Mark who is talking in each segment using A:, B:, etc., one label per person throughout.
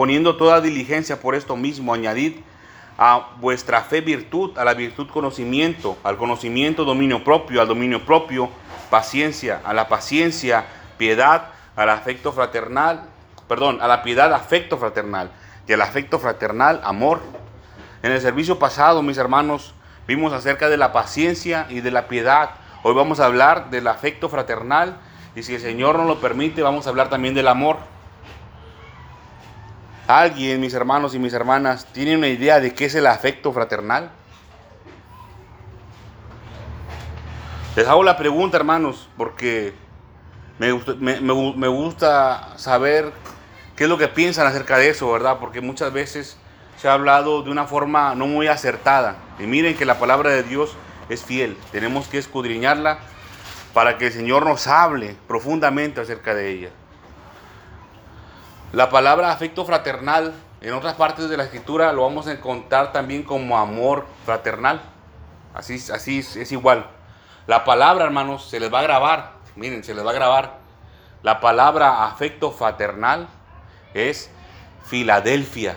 A: poniendo toda diligencia por esto mismo, añadid a vuestra fe virtud, a la virtud conocimiento, al conocimiento dominio propio, al dominio propio paciencia, a la paciencia piedad, al afecto fraternal, perdón, a la piedad afecto fraternal y al afecto fraternal amor. En el servicio pasado, mis hermanos, vimos acerca de la paciencia y de la piedad. Hoy vamos a hablar del afecto fraternal y si el Señor nos lo permite, vamos a hablar también del amor. ¿Alguien, mis hermanos y mis hermanas, tiene una idea de qué es el afecto fraternal? Les hago la pregunta, hermanos, porque me me, gusta saber qué es lo que piensan acerca de eso, ¿verdad? Porque muchas veces se ha hablado de una forma no muy acertada. Y miren que la palabra de Dios es fiel. Tenemos que escudriñarla para que el Señor nos hable profundamente acerca de ella. La palabra afecto fraternal en otras partes de la escritura lo vamos a encontrar también como amor fraternal. Así, así es, igual. La palabra, hermanos, se les va a grabar. Miren, se les va a grabar. La palabra afecto fraternal es Filadelfia.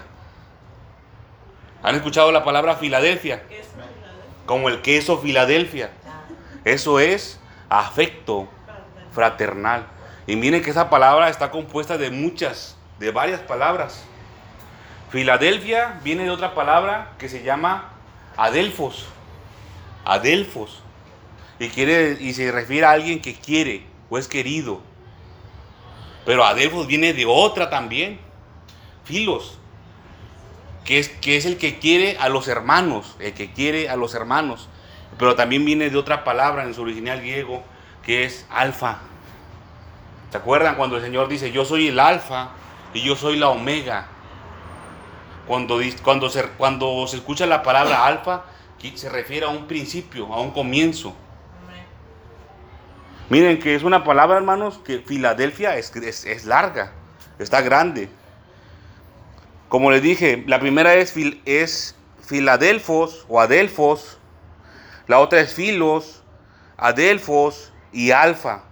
A: ¿Han escuchado la palabra Filadelfia? Como el queso Filadelfia. Eso es afecto fraternal. Y miren que esa palabra está compuesta de muchas de varias palabras. Filadelfia viene de otra palabra que se llama Adelfos. Adelfos. Y, quiere, y se refiere a alguien que quiere o es querido. Pero Adelfos viene de otra también. Filos. Que es, que es el que quiere a los hermanos. El que quiere a los hermanos. Pero también viene de otra palabra en su original griego que es alfa. ¿Se acuerdan cuando el Señor dice, yo soy el alfa y yo soy la omega. Cuando, cuando, se, cuando se escucha la palabra alfa, se refiere a un principio, a un comienzo. Miren que es una palabra, hermanos, que Filadelfia es, es, larga, está grande. Como les dije, la primera es, es Filadelfos o Adelfos, la otra es Filos, Adelfos y Alfa.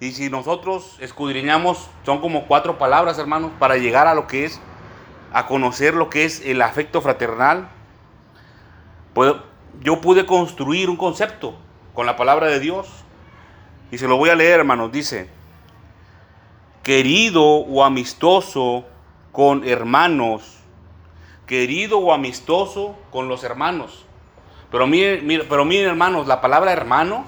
A: Y si nosotros escudriñamos, son como cuatro palabras, hermanos, para llegar a lo que es, a conocer lo que es el afecto fraternal. yo pude construir un concepto con la palabra de Dios. Y se lo voy a leer, hermanos. Dice, querido o amistoso con hermanos. Querido o amistoso con los hermanos. Pero miren, pero miren hermanos, la palabra hermano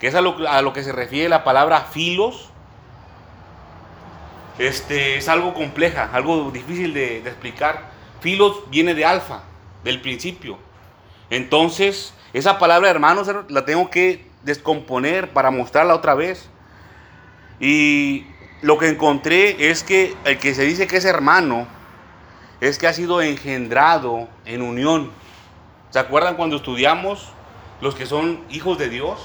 A: que es a lo, que se refiere la palabra filos, este, es algo compleja, algo difícil de, explicar. Filos viene de alfa, del principio. Entonces, esa palabra, hermanos, la tengo que descomponer para mostrarla otra vez. Y lo que encontré es que el que se dice que es hermano es que ha sido engendrado en unión. ¿Se acuerdan cuando estudiamos los que son hijos de Dios?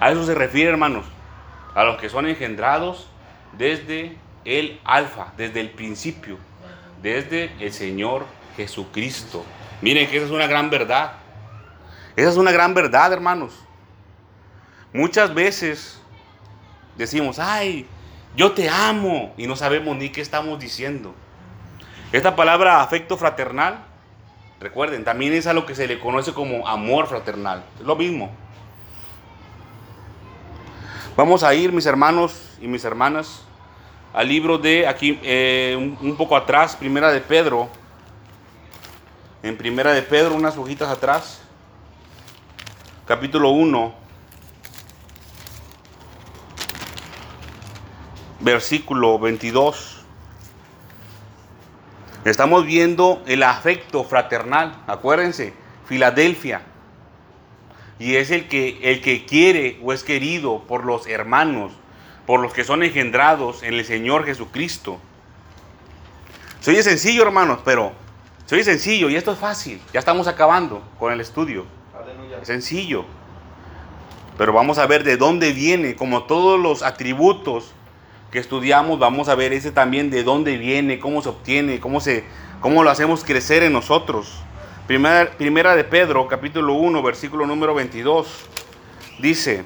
A: A eso se refiere, hermanos, a los que son engendrados desde el alfa, desde el principio, desde el Señor Jesucristo. Miren que esa es una gran verdad. Esa es una gran verdad, hermanos. Muchas veces decimos, ay, yo te amo, y no sabemos ni qué estamos diciendo. Esta palabra afecto fraternal, recuerden, también es a lo que se le conoce como amor fraternal. Es lo mismo. Vamos a ir, mis hermanos y mis hermanas, al libro de aquí, eh, un, poco atrás, Primera de Pedro. En Primera de Pedro, unas hojitas atrás, capítulo 1, versículo 22. Estamos viendo el afecto fraternal, acuérdense, Filadelfia y es el que, el que quiere o es querido por los hermanos, por los que son engendrados en el Señor Jesucristo. Soy sencillo, hermanos, pero soy sencillo y esto es fácil. Ya estamos acabando con el estudio. Es sencillo. Pero vamos a ver de dónde viene, como todos los atributos que estudiamos, vamos a ver ese también de dónde viene, cómo se obtiene, cómo, se, cómo lo hacemos crecer en nosotros. Primera, de Pedro, capítulo 1, versículo número 22, dice,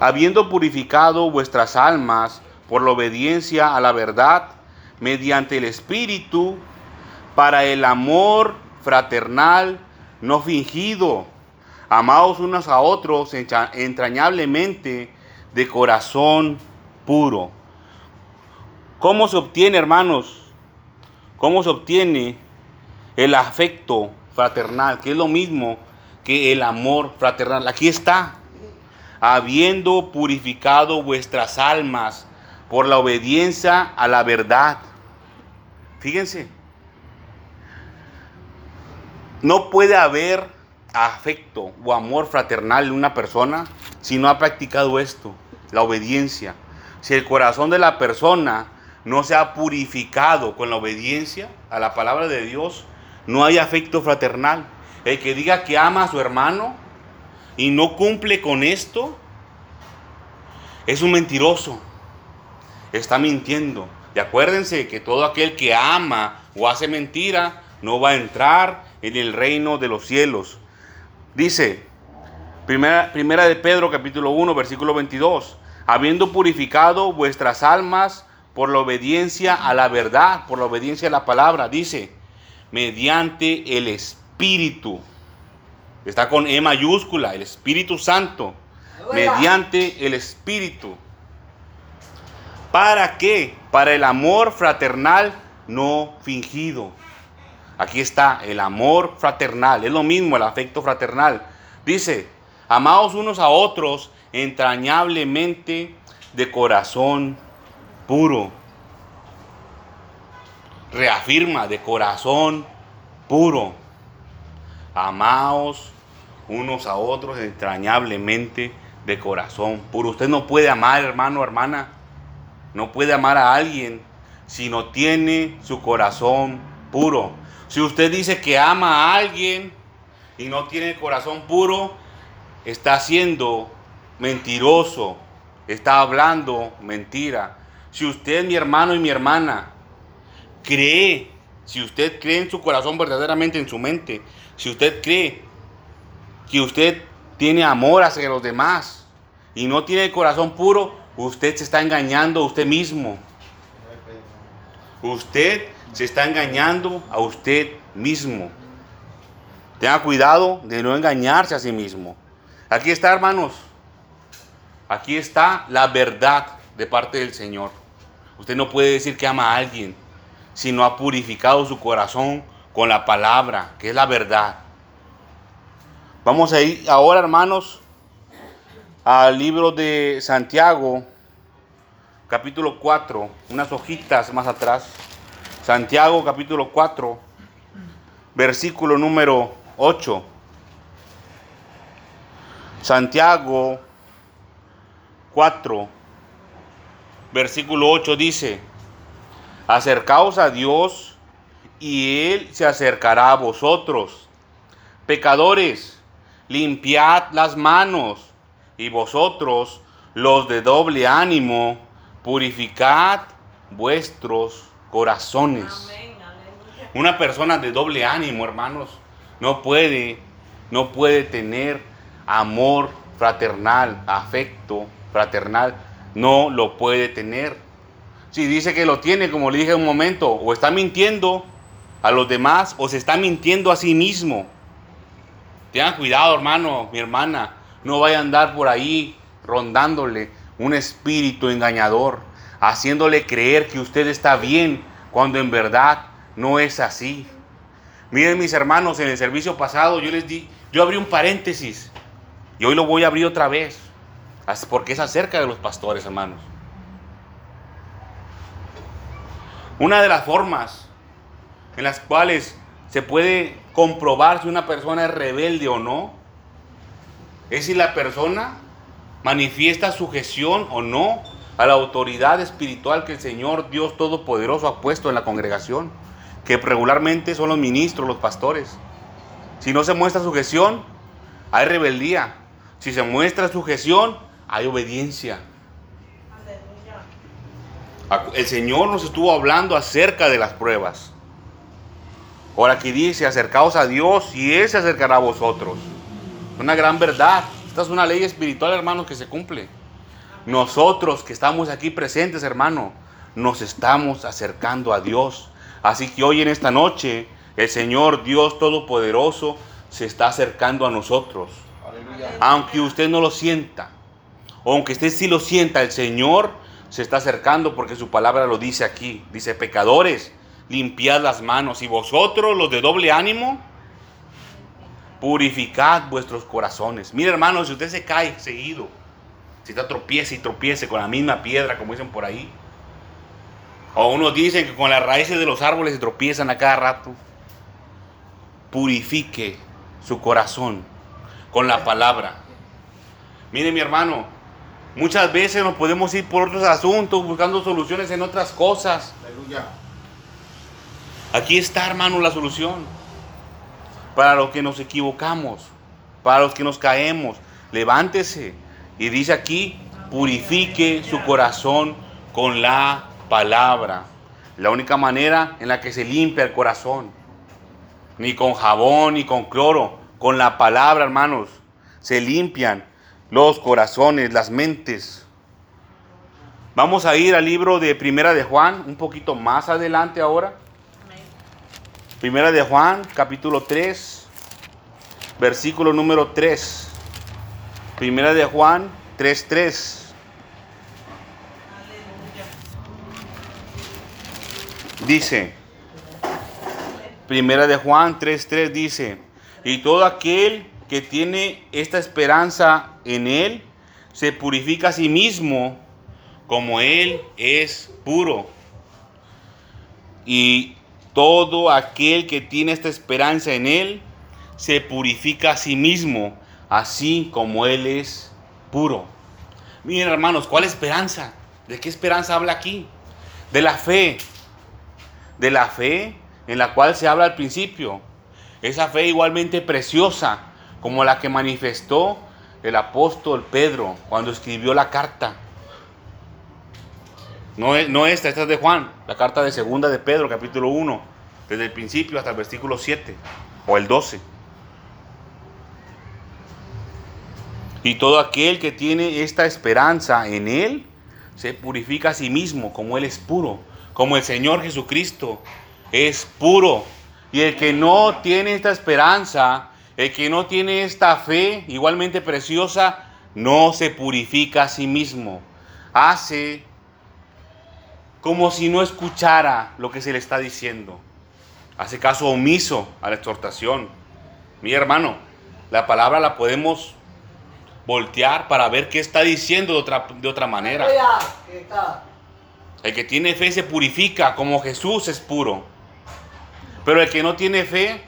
A: habiendo purificado vuestras almas por la obediencia a la verdad, mediante el Espíritu, para el amor fraternal no fingido. Amados unos a otros entrañablemente de corazón puro. ¿Cómo se obtiene, hermanos? ¿Cómo se obtiene el afecto fraternal? Que es lo mismo que el amor fraternal. Aquí está. Habiendo purificado vuestras almas por la obediencia a la verdad. Fíjense. No puede haber afecto o amor fraternal en una persona si no ha practicado esto, la obediencia. Si el corazón de la persona no se ha purificado con la obediencia a la palabra de Dios, no hay afecto fraternal. El que diga que ama a su hermano y no cumple con esto, es un mentiroso. Está mintiendo. Y acuérdense que todo aquel que ama o hace mentira no va a entrar en el reino de los cielos. Dice, primera, primera de Pedro capítulo 1, versículo 22, habiendo purificado vuestras almas por la obediencia a la verdad, por la obediencia a la palabra, dice, mediante el Espíritu. Está con E mayúscula, el Espíritu Santo, mediante el Espíritu. ¿Para qué? Para el amor fraternal no fingido. Aquí está el amor fraternal, es lo mismo el afecto fraternal. Dice, amaos unos a otros entrañablemente de corazón puro. Reafirma de corazón puro. Amaos unos a otros entrañablemente de corazón puro. Usted no puede amar, hermano, hermana. No puede amar a alguien si no tiene su corazón puro. Si usted dice que ama a alguien y no tiene corazón puro, está siendo mentiroso, está hablando mentira. Si usted, mi hermano y mi hermana, cree, si usted cree en su corazón verdaderamente, en su mente, si usted cree que usted tiene amor hacia los demás y no tiene corazón puro, usted se está engañando a usted mismo. Usted se está engañando a usted mismo. Tenga cuidado de no engañarse a sí mismo. Aquí está, hermanos. Aquí está la verdad de parte del Señor. Usted no puede decir que ama a alguien si no ha purificado su corazón con la palabra, que es la verdad. Vamos a ir ahora, hermanos, al libro de Santiago, capítulo 4, unas hojitas más atrás. Santiago, capítulo 4, versículo número 8. Santiago 4, versículo 8 dice, acercaos a Dios y Él se acercará a vosotros. Pecadores, limpiad las manos y vosotros, los de doble ánimo, purificad vuestros corazones. Una persona de doble ánimo, hermanos, no puede, no puede tener amor fraternal, afecto fraternal, no lo puede tener. Si dice que lo tiene, como le dije un momento, o está mintiendo a los demás o se está mintiendo a sí mismo. Tengan cuidado, hermano, mi hermana, no vaya a andar por ahí rondándole un espíritu engañador, haciéndole creer que usted está bien cuando en verdad no es así. Miren mis hermanos, en el servicio pasado yo les di, yo abrí un paréntesis y hoy lo voy a abrir otra vez, porque es acerca de los pastores, hermanos. Una de las formas en las cuales se puede comprobar si una persona es rebelde o no, es si la persona manifiesta sujeción o no a la autoridad espiritual que el Señor Dios Todopoderoso ha puesto en la congregación que regularmente son los ministros, los pastores. Si no se muestra sujeción, hay rebeldía. Si se muestra sujeción, hay obediencia. El Señor nos estuvo hablando acerca de las pruebas. Ahora aquí dice, acercaos a Dios y Él se acercará a vosotros. Una gran verdad. Esta es una ley espiritual, hermanos, que se cumple. Nosotros que estamos aquí presentes, hermano, nos estamos acercando a Dios. Así que hoy en esta noche, el Señor Dios Todopoderoso se está acercando a nosotros. Aunque usted no lo sienta, aunque usted sí lo sienta, el Señor se está acercando porque su palabra lo dice aquí. Dice, pecadores, limpiad las manos y vosotros, los de doble ánimo, purificad vuestros corazones. Mire hermano, si usted se cae seguido, si está tropiece y tropiece con la misma piedra, como dicen por ahí, o unos dicen que con las raíces de los árboles se tropiezan a cada rato, purifique su corazón con la palabra. Mire mi hermano, muchas veces nos podemos ir por otros asuntos, buscando soluciones en otras cosas. Aquí está, hermano, la solución. Para los que nos equivocamos, para los que nos caemos, levántese. Y dice aquí, purifique su corazón con la palabra. La única manera en la que se limpia el corazón. Ni con jabón, ni con cloro. Con la palabra, hermanos. Se limpian los corazones, las mentes. Vamos a ir al libro de Primera de Juan, un poquito más adelante ahora. Primera de Juan, capítulo 3, versículo número 3. Primera de Juan 3, 3. Dice, Primera de Juan 3, 3 dice, y todo aquel que tiene esta esperanza en Él, se purifica a sí mismo como Él es puro. Y todo aquel que tiene esta esperanza en Él se purifica a sí mismo, así como Él es puro. Miren hermanos, ¿cuál esperanza? ¿De qué esperanza habla aquí? De la fe. De la fe en la cual se habla al principio. Esa fe igualmente preciosa como la que manifestó el apóstol Pedro cuando escribió la carta. No, no esta, esta es de Juan, la carta de segunda de Pedro, capítulo 1, desde el principio hasta el versículo 7 o el 12. Y todo aquel que tiene esta esperanza en Él, se purifica a sí mismo como Él es puro, como el Señor Jesucristo es puro. Y el que no tiene esta esperanza, el que no tiene esta fe igualmente preciosa, no se purifica a sí mismo. Hace como si no escuchara lo que se le está diciendo. Hace caso omiso a la exhortación. Mi hermano, la palabra la podemos voltear para ver qué está diciendo de otra, de otra manera. El que tiene fe se purifica como Jesús es puro. Pero el que no tiene fe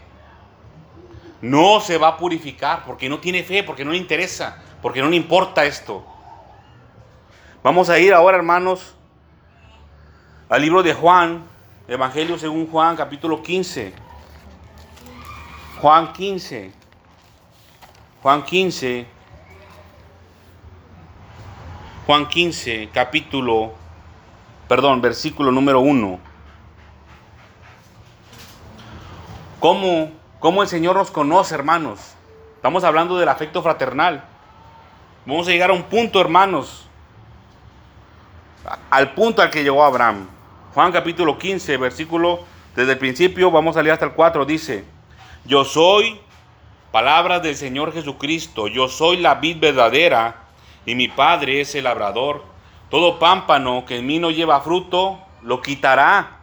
A: no se va a purificar porque no tiene fe, porque no le interesa, porque no le importa esto. Vamos a ir ahora, hermanos, al libro de Juan, Evangelio según Juan, capítulo 15. Juan 15. Juan 15. Juan 15, capítulo, perdón, versículo número 1. ¿Cómo, ¿Cómo el Señor nos conoce, hermanos? Estamos hablando del afecto fraternal. Vamos a llegar a un punto, hermanos, al punto al que llegó Abraham. Juan capítulo 15, versículo, desde el principio, vamos a leer hasta el 4, dice, yo soy palabras del Señor Jesucristo, yo soy la vid verdadera y mi Padre es el labrador. Todo pámpano que en mí no lleva fruto, lo quitará,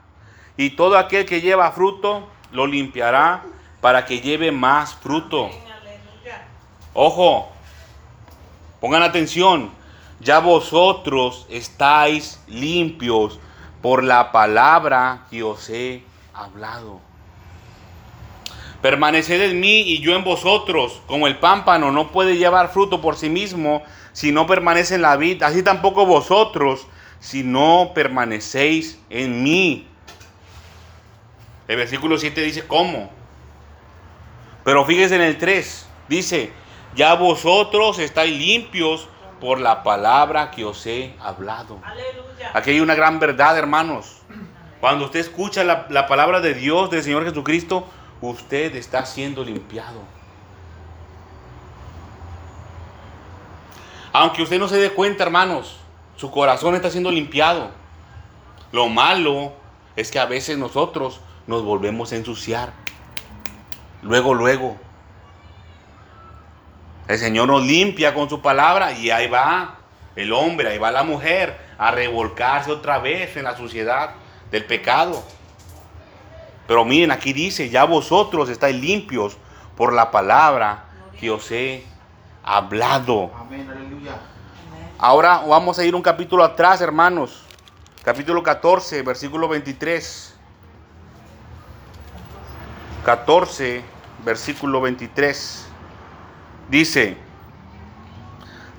A: y todo aquel que lleva fruto, lo limpiará para que lleve más fruto. Ojo, pongan atención, ya vosotros estáis limpios por la palabra que os he hablado. Permaneced en mí y yo en vosotros, como el pámpano no puede llevar fruto por sí mismo si no permanece en la vida, así tampoco vosotros si no permanecéis en mí. El versículo 7 dice, ¿cómo? Pero fíjese en el 3, dice, ya vosotros estáis limpios por la palabra que os he hablado. Aquí hay una gran verdad, hermanos. Cuando usted escucha la, la, palabra de Dios, del Señor Jesucristo, usted está siendo limpiado. Aunque usted no se dé cuenta, hermanos, Su corazón está siendo limpiado. Lo malo es que a veces nosotros nos volvemos a ensuciar. Luego, luego. El Señor nos limpia con su palabra y ahí va el hombre, ahí va la mujer a revolcarse otra vez en la suciedad del pecado. Pero miren, aquí dice, ya vosotros estáis limpios por la palabra que os he hablado. Amén, aleluya. Ahora vamos a ir un capítulo atrás, hermanos. Capítulo 14, versículo 23. 14, versículo 23. Dice,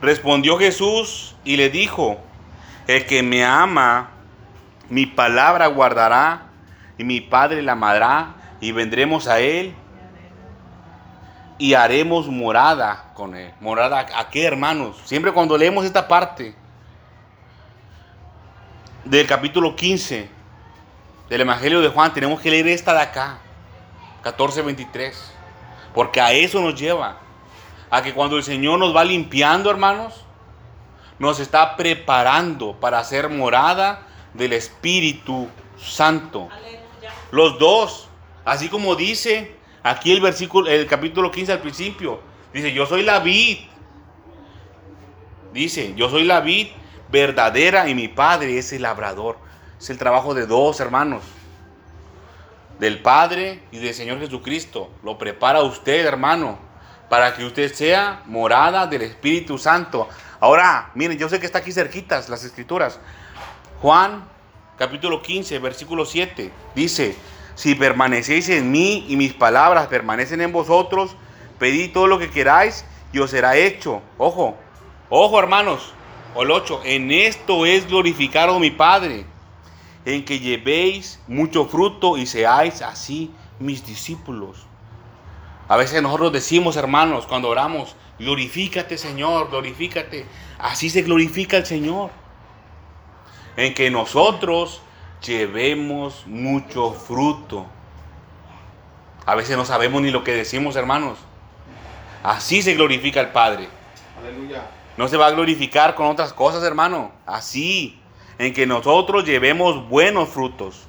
A: respondió Jesús y le dijo, el que me ama, mi palabra guardará, y mi Padre la amará, y vendremos a él y haremos morada con él. ¿Morada a qué, hermanos? Siempre cuando leemos esta parte del capítulo 15 del Evangelio de Juan, tenemos que leer esta de acá, 14:23, porque a eso nos lleva, a que cuando el Señor nos va limpiando, hermanos, nos está preparando para hacer morada del Espíritu Santo. Los dos, así como dice Aquí el versículo, el capítulo 15 al principio, dice, yo soy la vid. Dice, yo soy la vid verdadera y mi padre es el labrador. Es el trabajo de dos hermanos. Del Padre y del Señor Jesucristo. Lo prepara usted, hermano, para que usted sea morada del Espíritu Santo. Ahora, miren, yo sé que está aquí cerquitas las escrituras. Juan capítulo 15, versículo 7, dice, si permanecéis en mí y mis palabras permanecen en vosotros, pedid todo lo que queráis y os será hecho. Ojo, ojo hermanos, o el 8, en esto es glorificado mi Padre, en que llevéis mucho fruto y seáis así mis discípulos. A veces nosotros decimos, hermanos, cuando oramos, glorifícate Señor, glorifícate. Así se glorifica el Señor. En que nosotros llevemos mucho fruto. A veces no sabemos ni lo que decimos, hermanos. Así se glorifica el Padre. Aleluya. No se va a glorificar con otras cosas, hermano. Así, en que nosotros llevemos buenos frutos.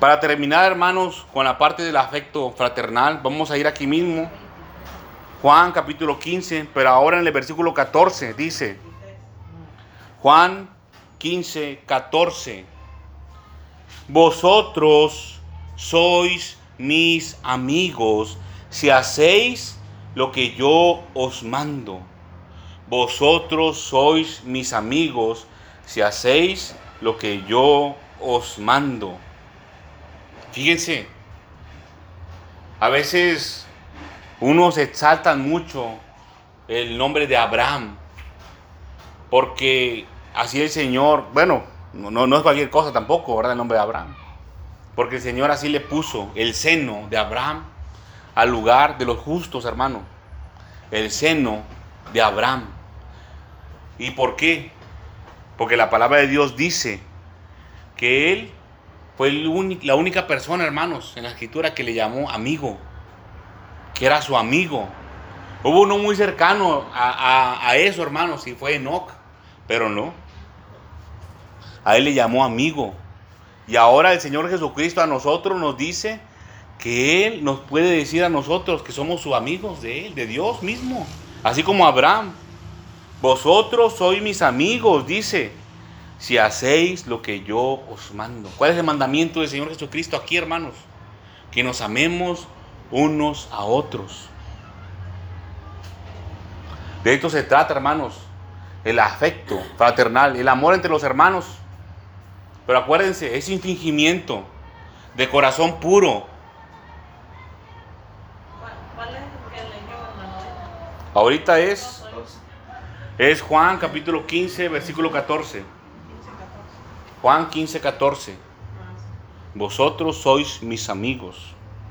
A: Para terminar, hermanos, con la parte del afecto fraternal, vamos a ir aquí mismo. Juan capítulo 15, pero ahora en el versículo 14 dice, Juan 15, 14. Vosotros sois mis amigos si hacéis lo que yo os mando. Vosotros sois mis amigos si hacéis lo que yo os mando. Fíjense, a veces unos exaltan mucho el nombre de Abraham, porque Así el Señor, bueno, no, no es cualquier cosa tampoco, ¿verdad? El nombre de Abraham. Porque el Señor así le puso el seno de Abraham al lugar de los justos, hermano. El seno de Abraham. ¿Y por qué? Porque la palabra de Dios dice que él fue la única persona, hermanos, en la escritura que le llamó amigo, que era su amigo. Hubo uno muy cercano a, eso, hermanos, y fue Enoch, pero no. A él le llamó amigo. Y ahora el Señor Jesucristo a nosotros nos dice que Él nos puede decir a nosotros que somos sus amigos de Él, de Dios mismo. Así como Abraham. Vosotros sois mis amigos, dice, si hacéis lo que yo os mando. ¿Cuál es el mandamiento del Señor Jesucristo aquí, hermanos? Que nos amemos unos a otros. De esto se trata, hermanos. El afecto fraternal, el amor entre los hermanos. Pero acuérdense, es infringimiento de corazón puro. ¿Cuál es el que leyó, Ahorita es, es Juan capítulo 15, versículo 14. Juan 15, 14. Vosotros sois mis amigos